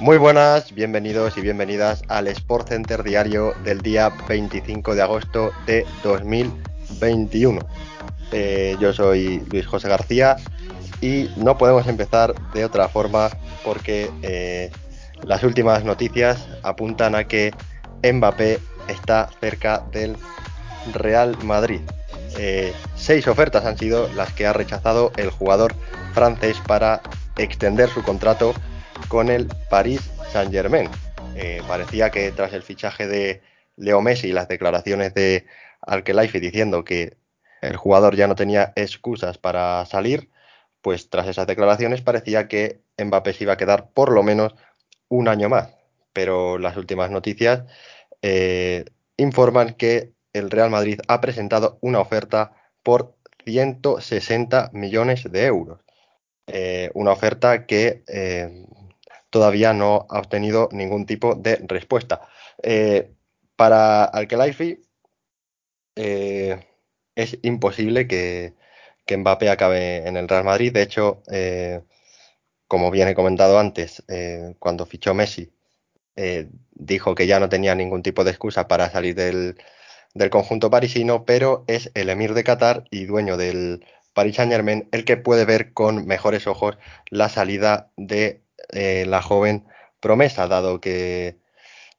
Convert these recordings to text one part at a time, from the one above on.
Muy buenas, bienvenidos y bienvenidas al Sport Center diario del día 25 de agosto de 2021. Eh, yo soy Luis José García y no podemos empezar de otra forma porque eh, las últimas noticias apuntan a que Mbappé está cerca del Real Madrid. Eh, seis ofertas han sido las que ha rechazado el jugador francés para extender su contrato con el Paris Saint Germain. Eh, parecía que tras el fichaje de Leo Messi y las declaraciones de Alkelaifi diciendo que el jugador ya no tenía excusas para salir, pues tras esas declaraciones parecía que Mbappé se iba a quedar por lo menos un año más. Pero las últimas noticias eh, informan que el Real Madrid ha presentado una oferta por 160 millones de euros. Eh, una oferta que todavía no ha obtenido ningún tipo de respuesta. para Alkelaifi es imposible que, que, Mbappé acabe en el Real Madrid. De hecho, como bien he comentado antes, cuando fichó Messi, eh, dijo que ya no tenía ningún tipo de excusa para salir del, conjunto parisino, pero es el emir de Qatar y dueño del Paris Saint Germain el que puede ver con mejores ojos la salida de eh, la joven promesa, dado que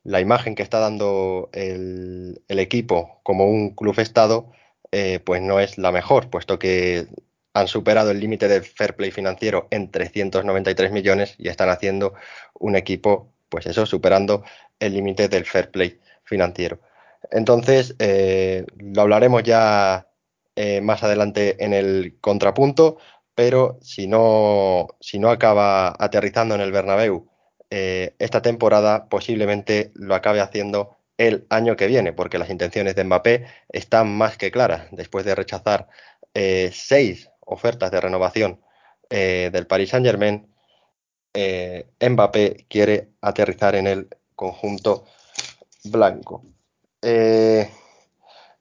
la imagen que está dando el, equipo como un club estado, eh, pues no es la mejor, puesto que han superado el límite de fair play financiero en 393 millones y están haciendo un equipo pues eso, superando el límite del fair play financiero. Entonces, eh, lo hablaremos ya más adelante en el contrapunto, pero si no, si no acaba aterrizando en el Bernabéu eh, esta temporada, posiblemente lo acabe haciendo el año que viene, porque las intenciones de Mbappé están más que claras. Después de rechazar seis ofertas de renovación del Paris Saint Germain, eh, Mbappé quiere aterrizar en el conjunto blanco. Eh,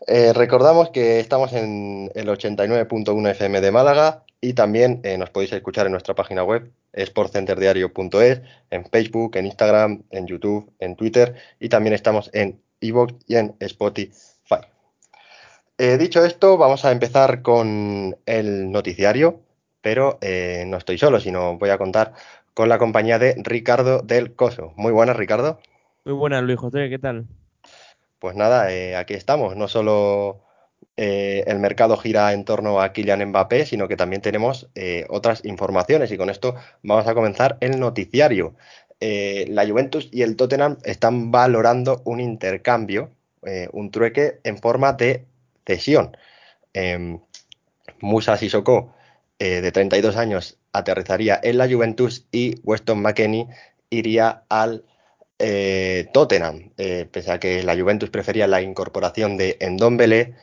eh, recordamos que estamos en el 89.1 FM de Málaga y también nos podéis escuchar en nuestra página web sportcenterdiario.es, en Facebook, en Instagram, en YouTube, en Twitter y también estamos en iVoox y en Spotify. dicho esto, vamos a empezar con el noticiario, pero no estoy solo, sino voy a contar con la compañía de Ricardo del Coso. Muy buenas, Ricardo. Muy buenas, Luis José, ¿qué tal? Pues nada, eh, aquí estamos. No solo eh, el mercado gira en torno a Kylian Mbappé, sino que también tenemos eh, otras informaciones y con esto vamos a comenzar el noticiario. la Juventus y el Tottenham están valorando un intercambio, un trueque en forma de cesión. Em, Musa Sissoko, de 32 años, aterrizaría en la Juventus y Weston McKennie iría al eh, Tottenham. Eh, pese a que la Juventus prefería la incorporación de Endombele,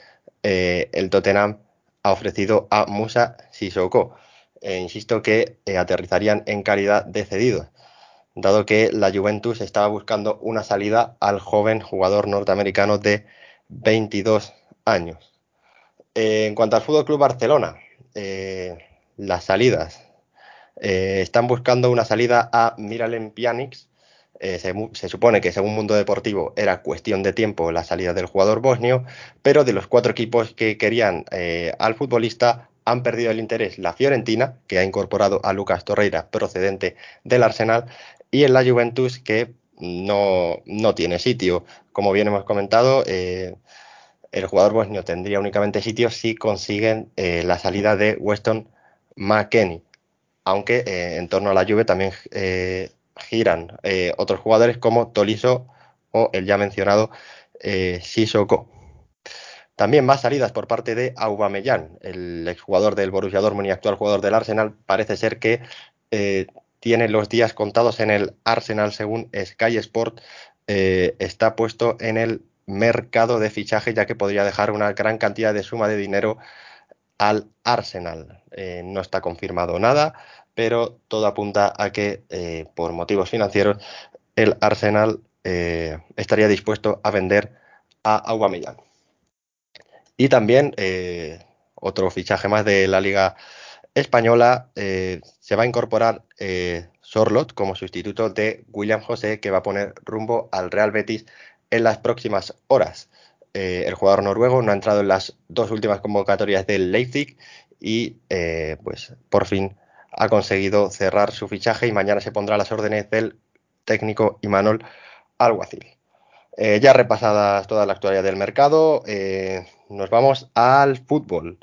eh, el Tottenham ha ofrecido a Musa Sissoko. insisto que aterrizarían en calidad de cedidos, dado que la Juventus estaba buscando una salida al joven jugador norteamericano de 22 años. en cuanto al Fútbol Club Barcelona, las salidas eh, están buscando una salida a Miralem Pjanic. Eh, se, supone que según Mundo Deportivo era cuestión de tiempo la salida del jugador bosnio, pero de los cuatro equipos que querían eh, al futbolista han perdido el interés la Fiorentina, que ha incorporado a Lucas Torreira procedente del Arsenal, y en la Juventus, que no, no tiene sitio. Como bien hemos comentado, el jugador bosnio tendría únicamente sitio si consiguen la salida de Weston McKennie aunque eh, en torno a la Juve también eh, giran eh, otros jugadores como Toliso o el ya mencionado Sissoko. También más salidas por parte de Aubameyang, el exjugador del Borussia Dortmund y actual jugador del Arsenal. Parece ser que tiene los días contados en el Arsenal según Sky Sport. está puesto en el mercado de fichaje ya que podría dejar una gran cantidad de suma de dinero al Arsenal. no está confirmado nada, pero todo apunta a que eh, por motivos financieros el Arsenal eh, estaría dispuesto a vender a Aubameyang. Y también eh, otro fichaje más de la Liga Española se va a incorporar Sorlot como sustituto de William José, que va a poner rumbo al Real Betis en las próximas horas. El jugador noruego no ha entrado en las dos últimas convocatorias del Leipzig y pues por fin ha conseguido cerrar su fichaje y mañana se pondrá las órdenes del técnico Imanol Alguacil. Eh, ya repasadas toda la actualidad del mercado, nos vamos al fútbol.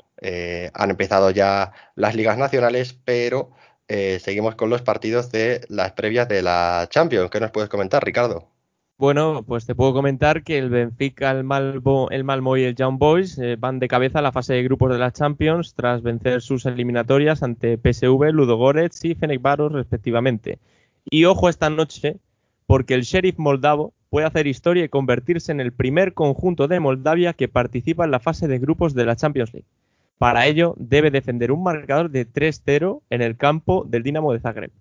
han empezado ya las ligas nacionales, pero seguimos con los partidos de las previas de la Champions. ¿Qué nos puedes comentar, Ricardo? Bueno, pues te puedo comentar que el Benfica, el, Malmo, el Malmo y el Young Boys eh, van de cabeza a la fase de grupos de la Champions tras vencer sus eliminatorias ante PSV, Ludogorets y Fenerbahce respectivamente. Y ojo esta noche, porque el Sheriff Moldavo puede hacer historia y convertirse en el primer conjunto de Moldavia que participa en la fase de grupos de la Champions League. Para ello, debe defender un marcador de 3-0 en el campo del Dinamo de Zagreb.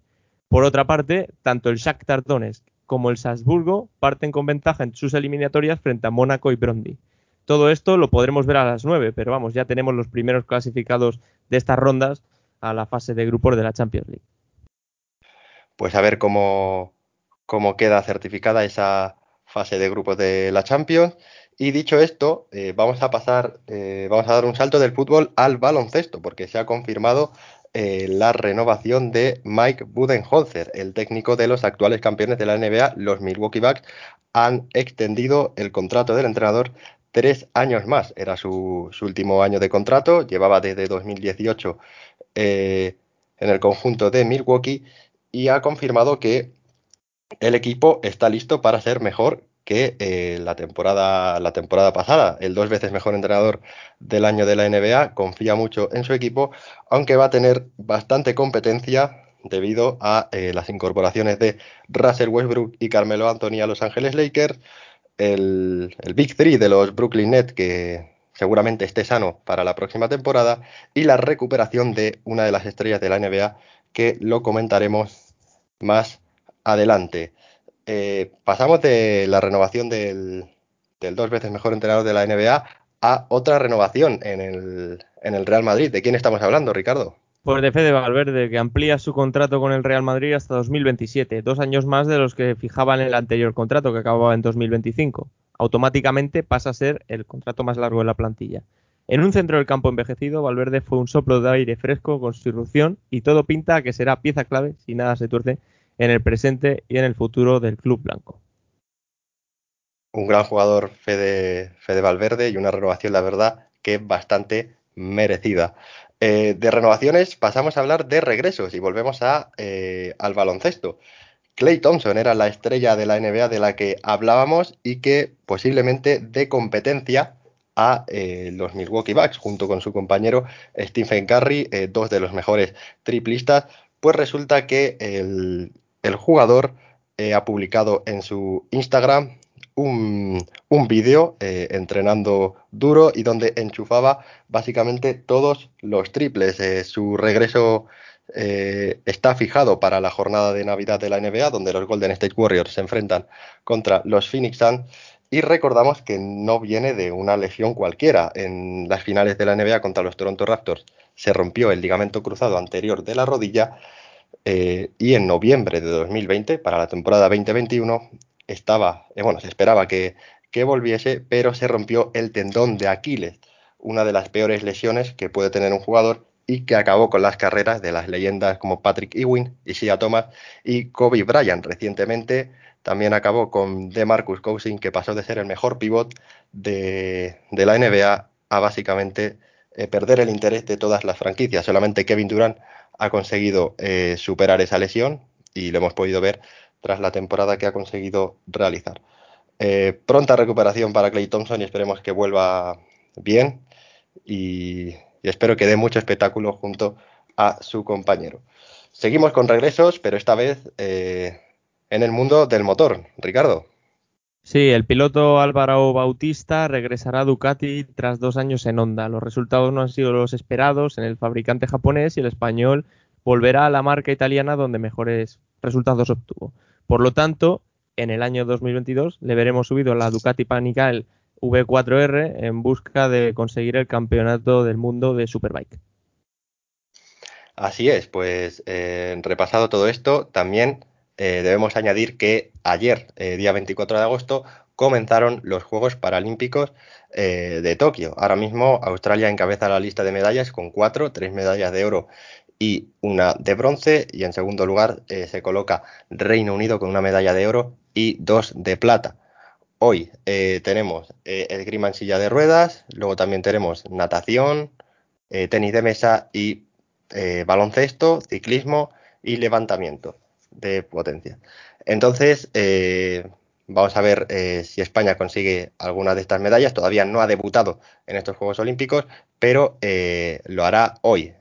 Por otra parte, tanto el Shakhtar Donetsk como el Salzburgo parten con ventaja en sus eliminatorias frente a Mónaco y Brondi. Todo esto lo podremos ver a las 9, pero vamos, ya tenemos los primeros clasificados de estas rondas a la fase de grupos de la Champions League. Pues a ver cómo, cómo queda certificada esa fase de grupos de la Champions. Y dicho esto, eh, vamos a pasar, eh, vamos a dar un salto del fútbol al baloncesto, porque se ha confirmado eh, la renovación de Mike Budenholzer, el técnico de los actuales campeones de la NBA, los Milwaukee Bucks, han extendido el contrato del entrenador tres años más. Era su, último año de contrato, llevaba desde 2018 eh, en el conjunto de Milwaukee y ha confirmado que el equipo está listo para ser mejor que eh, la, temporada, la temporada pasada. El dos veces mejor entrenador del año de la NBA confía mucho en su equipo, aunque va a tener bastante competencia debido a eh, las incorporaciones de Russell Westbrook y Carmelo Anthony a Los Ángeles Lakers, el, el Big Three de los Brooklyn Nets que seguramente esté sano para la próxima temporada y la recuperación de una de las estrellas de la NBA que lo comentaremos más adelante. Eh, pasamos de la renovación del, dos veces mejor entrenador de la NBA a otra renovación en el, en el Real Madrid. ¿De quién estamos hablando, Ricardo? Pues de Fede Valverde, que amplía su contrato con el Real Madrid hasta 2027, dos años más de los que fijaban el anterior contrato, que acababa en 2025. Automáticamente pasa a ser el contrato más largo de la plantilla. En un centro del campo envejecido, Valverde fue un soplo de aire fresco con su irrupción y todo pinta a que será pieza clave, si nada se tuerce, en el presente y en el futuro del club blanco. Un gran jugador Fede, Fede Valverde y una renovación, la verdad, que bastante merecida. Eh, de renovaciones pasamos a hablar de regresos y volvemos a, eh, al baloncesto. Clay Thompson era la estrella de la NBA de la que hablábamos y que posiblemente dé competencia a eh, los Milwaukee Bucks junto con su compañero Stephen Curry, dos de los mejores triplistas. Pues resulta que el, el jugador eh, ha publicado en su Instagram un, vídeo eh, entrenando duro y donde enchufaba básicamente todos los triples. Eh, su regreso está fijado para la jornada de Navidad de la NBA, donde los Golden State Warriors se enfrentan contra los Phoenix Suns. Y recordamos que no viene de una lesión cualquiera. En las finales de la NBA contra los Toronto Raptors se rompió el ligamento cruzado anterior de la rodilla eh, y en noviembre de 2020, para la temporada 2021, estaba, eh, bueno, se esperaba que, que volviese, pero se rompió el tendón de Aquiles, una de las peores lesiones que puede tener un jugador y que acabó con las carreras de las leyendas como Patrick Ewing, Sia Thomas y Kobe Bryant. Recientemente también acabó con DeMarcus Cousins, que pasó de ser el mejor pivot de, de la NBA a básicamente eh, perder el interés de todas las franquicias. Solamente Kevin Durant ha conseguido eh, superar esa lesión y lo hemos podido ver tras la temporada que ha conseguido realizar. Eh, pronta recuperación para Clay Thompson y esperemos que vuelva bien y, espero que dé mucho espectáculo junto a su compañero. Seguimos con regresos, pero esta vez en el mundo del motor. Ricardo. Sí, el piloto Álvaro Bautista regresará a Ducati tras dos años en Honda. Los resultados no han sido los esperados en el fabricante japonés y el español volverá a la marca italiana donde mejores resultados obtuvo. Por lo tanto, en el año 2022 le veremos subido a la Ducati Panigale V4R en busca de conseguir el campeonato del mundo de Superbike. Así es, pues eh, repasado todo esto, también eh, debemos añadir que ayer, eh, día 24 de agosto, comenzaron los Juegos Paralímpicos eh, de Tokio. Ahora mismo Australia encabeza la lista de medallas con cuatro, tres medallas de oro y una de bronce. Y en segundo lugar se coloca Reino Unido con una medalla de oro y dos de plata. Hoy tenemos eh, esgrima en silla de ruedas, luego también tenemos natación, tenis de mesa y baloncesto, ciclismo y levantamiento de potencia. Entonces, eh, vamos a ver eh, si España consigue alguna de estas medallas. Todavía no ha debutado en estos Juegos Olímpicos, pero eh, lo hará hoy.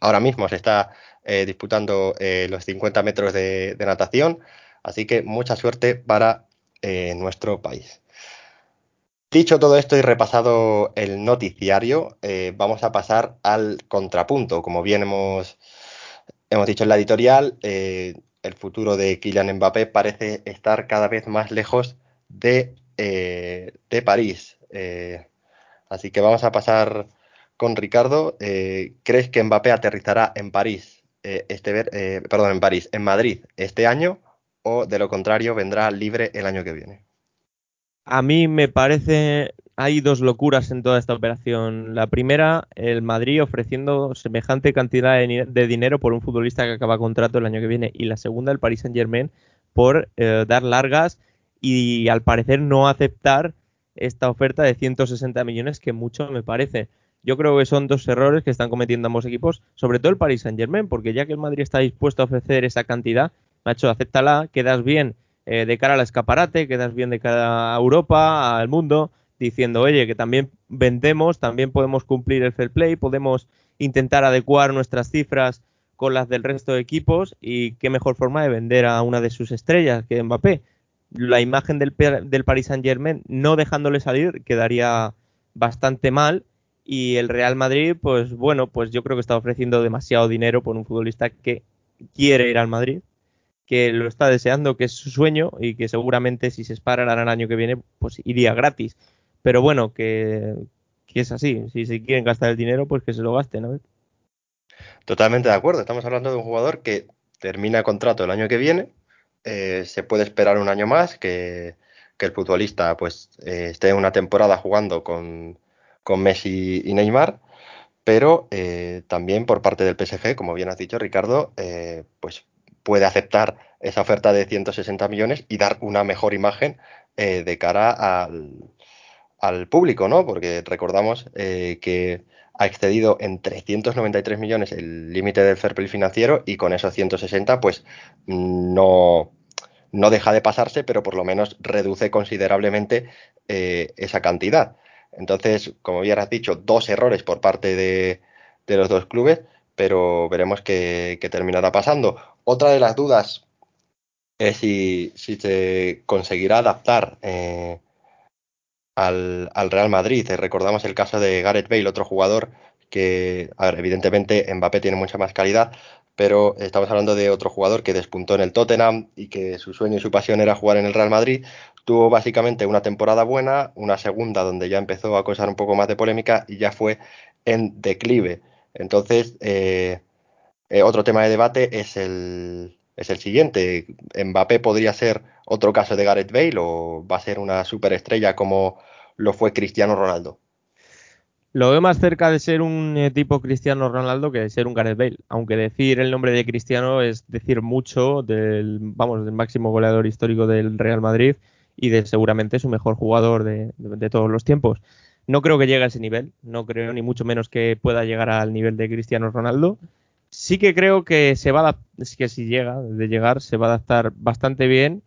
Ahora mismo se está disputando los 50 metros de, natación, así que mucha suerte para nuestro país. Dicho todo esto y repasado el noticiario, vamos a pasar al contrapunto. Como bien hemos, hemos dicho en la editorial, eh, el futuro de Kylian Mbappé parece estar cada vez más lejos de, eh, de París. Eh, así que vamos a pasar con Ricardo. Eh, ¿Crees que Mbappé aterrizará en París, este perdón, en París, en Madrid este año o de lo contrario vendrá libre el año que viene? A mí me parece, hay dos locuras en toda esta operación. La primera, el Madrid ofreciendo semejante cantidad de, dinero por un futbolista que acaba contrato el año que viene. Y la segunda, el Paris Saint Germain, por eh, dar largas y al parecer no aceptar esta oferta de 160 millones que mucho me parece. Yo creo que son dos errores que están cometiendo ambos equipos, sobre todo el Paris Saint Germain, porque ya que el Madrid está dispuesto a ofrecer esa cantidad, macho, acéptala, quedas bien eh, de cara al escaparate, quedas bien de cara a Europa, al mundo, diciendo, oye, que también vendemos, también podemos cumplir el fair play, podemos intentar adecuar nuestras cifras con las del resto de equipos y qué mejor forma de vender a una de sus estrellas que Mbappé. La imagen del, del Paris Saint Germain no dejándole salir quedaría bastante mal y el Real Madrid, pues bueno, pues yo creo que está ofreciendo demasiado dinero por un futbolista que quiere ir al Madrid que lo está deseando, que es su sueño y que seguramente si se espara el año que viene, pues iría gratis. Pero bueno, que, que es así. Si se quieren gastar el dinero, pues que se lo gasten. ¿no? Totalmente de acuerdo. Estamos hablando de un jugador que termina contrato el año que viene. Eh, se puede esperar un año más que, que el futbolista pues eh, esté una temporada jugando con, con Messi y Neymar. Pero eh, también por parte del PSG, como bien has dicho, Ricardo, eh, pues puede aceptar esa oferta de 160 millones y dar una mejor imagen eh, de cara al, al, público, ¿no? Porque recordamos eh, que ha excedido en 393 millones el límite del fair play financiero y con esos 160 pues no, no deja de pasarse, pero por lo menos reduce considerablemente eh, esa cantidad. Entonces, como bien has dicho, dos errores por parte de, de los dos clubes, pero veremos qué, qué, terminará pasando. Otra de las dudas es si, si se conseguirá adaptar eh, al, al, Real Madrid. Eh, recordamos el caso de Gareth Bale, otro jugador que, a ver, evidentemente Mbappé tiene mucha más calidad, pero estamos hablando de otro jugador que despuntó en el Tottenham y que su sueño y su pasión era jugar en el Real Madrid. Tuvo básicamente una temporada buena, una segunda donde ya empezó a causar un poco más de polémica y ya fue en declive. Entonces, eh, eh, otro tema de debate es el, es el siguiente. ¿Mbappé podría ser otro caso de Gareth Bale o va a ser una superestrella como lo fue Cristiano Ronaldo? Lo veo más cerca de ser un eh, tipo Cristiano Ronaldo que de ser un Gareth Bale. Aunque decir el nombre de Cristiano es decir mucho del, vamos, del máximo goleador histórico del Real Madrid y de seguramente su mejor jugador de, todos los tiempos. No creo que llegue a ese nivel, no creo ni mucho menos que pueda llegar al nivel de Cristiano Ronaldo. Sí que creo que se va a que si llega, de llegar, se va a adaptar bastante bien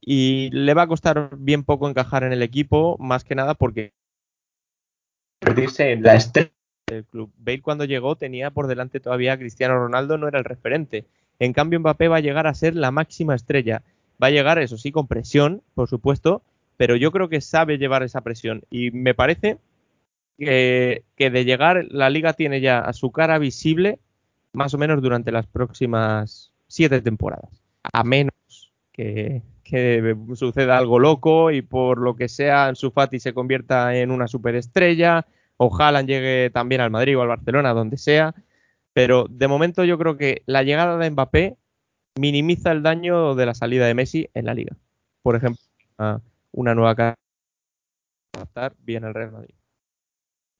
y le va a costar bien poco encajar en el equipo, más que nada porque en la estrella del club. Bale cuando llegó tenía por delante todavía a Cristiano Ronaldo, no era el referente. En cambio Mbappé va a llegar a ser la máxima estrella. Va a llegar, eso sí, con presión, por supuesto, pero yo creo que sabe llevar esa presión y me parece que, que, de llegar la liga tiene ya a su cara visible más o menos durante las próximas siete temporadas, a menos que, suceda algo loco y por lo que sea Ansu Fati se convierta en una superestrella, o Haaland llegue también al Madrid o al Barcelona, donde sea, Pero de momento yo creo que la llegada de Mbappé minimiza el daño de la salida de Messi en la liga. Por ejemplo, una nueva cara estar bien el Real Madrid.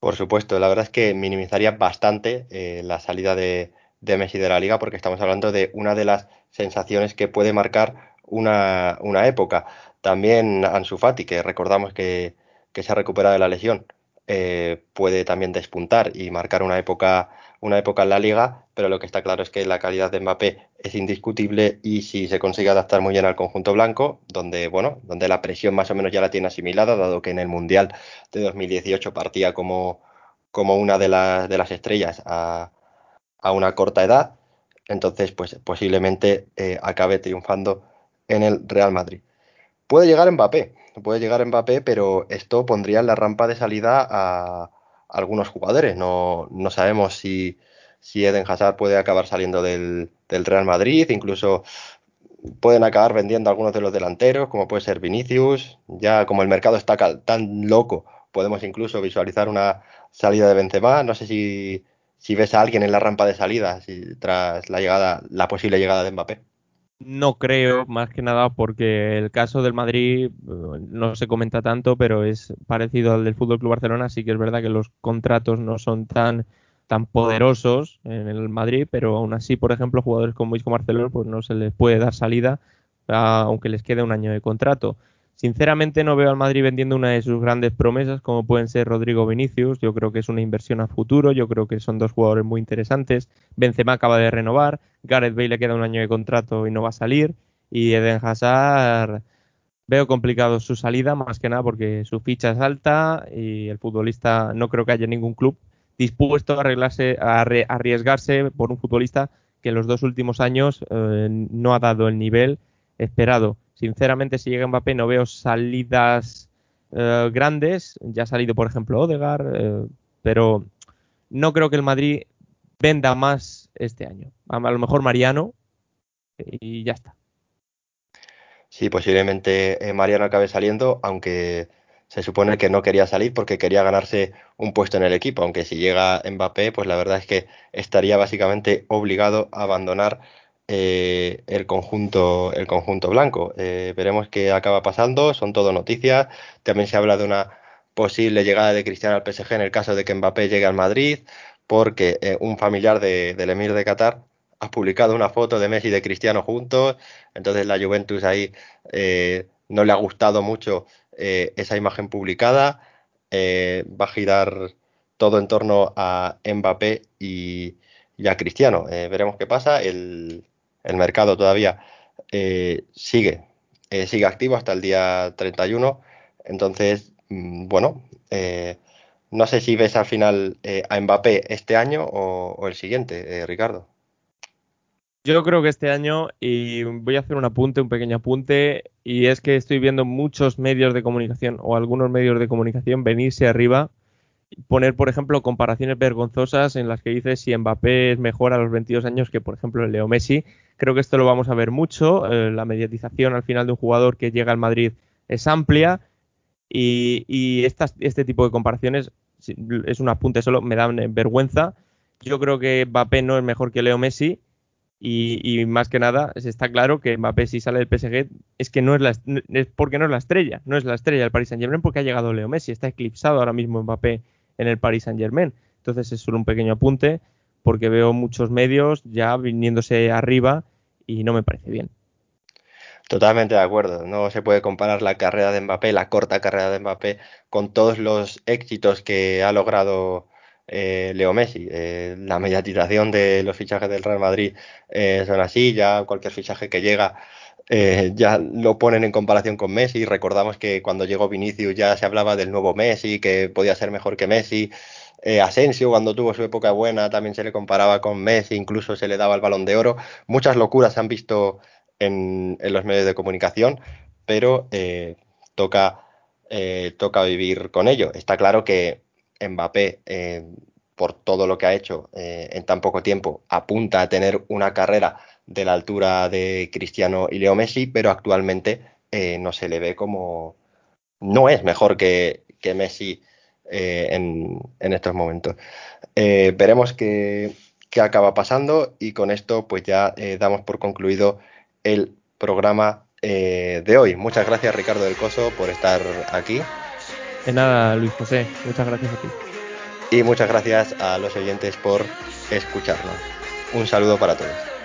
Por supuesto, la verdad es que minimizaría bastante eh, la salida de, de, Messi de la liga porque estamos hablando de una de las sensaciones que puede marcar una, una época. También Ansu Fati, que recordamos que, que se ha recuperado de la lesión, eh, puede también despuntar y marcar una época, una época en la liga, pero lo que está claro es que la calidad de Mbappé es indiscutible y si se consigue adaptar muy bien al conjunto blanco, donde, bueno, donde la presión más o menos ya la tiene asimilada, dado que en el Mundial de 2018 partía como, como una de, de las estrellas a, a, una corta edad, entonces pues posiblemente eh, acabe triunfando en el Real Madrid. Puede llegar Mbappé, puede llegar Mbappé, pero esto pondría en la rampa de salida a, algunos jugadores. No, no sabemos si, si, Eden Hazard puede acabar saliendo del, Real Madrid, incluso pueden acabar vendiendo algunos de los delanteros, como puede ser Vinicius. Ya como el mercado está tan loco, podemos incluso visualizar una salida de Benzema. No sé si, si ves a alguien en la rampa de salida si, tras la llegada, la posible llegada de Mbappé. No creo, más que nada porque el caso del Madrid eh, no se comenta tanto, pero es parecido al del Fútbol Club Barcelona. Sí que es verdad que los contratos no son tan tan poderosos en el Madrid, pero aún así, por ejemplo, jugadores como Isco Marcelo, pues no se les puede dar salida, aunque les quede un año de contrato. Sinceramente no veo al Madrid vendiendo una de sus grandes promesas como pueden ser Rodrigo Vinicius. Yo creo que es una inversión a futuro. Yo creo que son dos jugadores muy interesantes. Benzema acaba de renovar. Gareth Bale le queda un año de contrato y no va a salir. Y Eden Hazard veo complicado su salida más que nada porque su ficha es alta y el futbolista no creo que haya ningún club dispuesto a, arreglarse, a arriesgarse por un futbolista que en los dos últimos años eh, no ha dado el nivel esperado. Sinceramente, si llega Mbappé no veo salidas eh, grandes. Ya ha salido, por ejemplo, Odegar, eh, pero no creo que el Madrid venda más este año. A, lo mejor Mariano y ya está. Sí, posiblemente eh, Mariano acabe saliendo, aunque se supone que no quería salir porque quería ganarse un puesto en el equipo, aunque si llega Mbappé, pues la verdad es que estaría básicamente obligado a abandonar eh, el, conjunto, el conjunto blanco. Eh, veremos qué acaba pasando, son todo noticias. También se habla de una posible llegada de Cristiano al PSG en el caso de que Mbappé llegue al Madrid, porque eh, un familiar de, del emir de Qatar ha publicado una foto de Messi y de Cristiano juntos, entonces la Juventus ahí no le ha gustado mucho esa imagen publicada, va a girar todo en torno a Mbappé y, y a Cristiano. veremos qué pasa. El, el mercado todavía eh, sigue, eh, sigue activo hasta el día 31. Entonces, mm, bueno, eh, no sé si ves al final a Mbappé este año o, el siguiente, Ricardo. Yo creo que este año, y voy a hacer un apunte, un pequeño apunte, y es que estoy viendo muchos medios de comunicación o algunos medios de comunicación venirse arriba poner, por ejemplo, comparaciones vergonzosas en las que dices si Mbappé es mejor a los 22 años que, por ejemplo, Leo Messi. Creo que esto lo vamos a ver mucho. Eh, la mediatización al final de un jugador que llega al Madrid es amplia y, este tipo de comparaciones es un apunte solo, me dan vergüenza. Yo creo que Mbappé no es mejor que Leo Messi y, más que nada está claro que Mbappé si sale del PSG es que no es, la, es porque no es la estrella, no es la estrella del Paris Saint Germain porque ha llegado Leo Messi, está eclipsado ahora mismo Mbappé en el Paris Saint Germain. Entonces es solo un pequeño apunte porque veo muchos medios ya viniéndose arriba y no me parece bien. Totalmente de acuerdo. No se puede comparar la carrera de Mbappé, la corta carrera de Mbappé, con todos los éxitos que ha logrado eh, Leo Messi. Eh, la mediatización de los fichajes del Real Madrid eh, son así, ya cualquier fichaje que llega eh, ya lo ponen en comparación con Messi. Recordamos que cuando llegó Vinicius ya se hablaba del nuevo Messi, que podía ser mejor que Messi. Eh, Asensio, cuando tuvo su época buena, también se le comparaba con Messi, incluso se le daba el balón de oro. Muchas locuras se han visto en, los medios de comunicación, pero eh, toca, toca vivir con ello. Está claro que Mbappé, por todo lo que ha hecho eh, en tan poco tiempo, apunta a tener una carrera de la altura de Cristiano y Leo Messi, pero actualmente eh, no se le ve como... No es mejor que, Messi eh, en, estos momentos. veremos qué, qué, acaba pasando y con esto pues ya damos por concluido el programa de hoy. Muchas gracias Ricardo del Coso por estar aquí. De nada, Luis José. Muchas gracias a ti y muchas gracias a los oyentes por escucharnos. Un saludo para todos.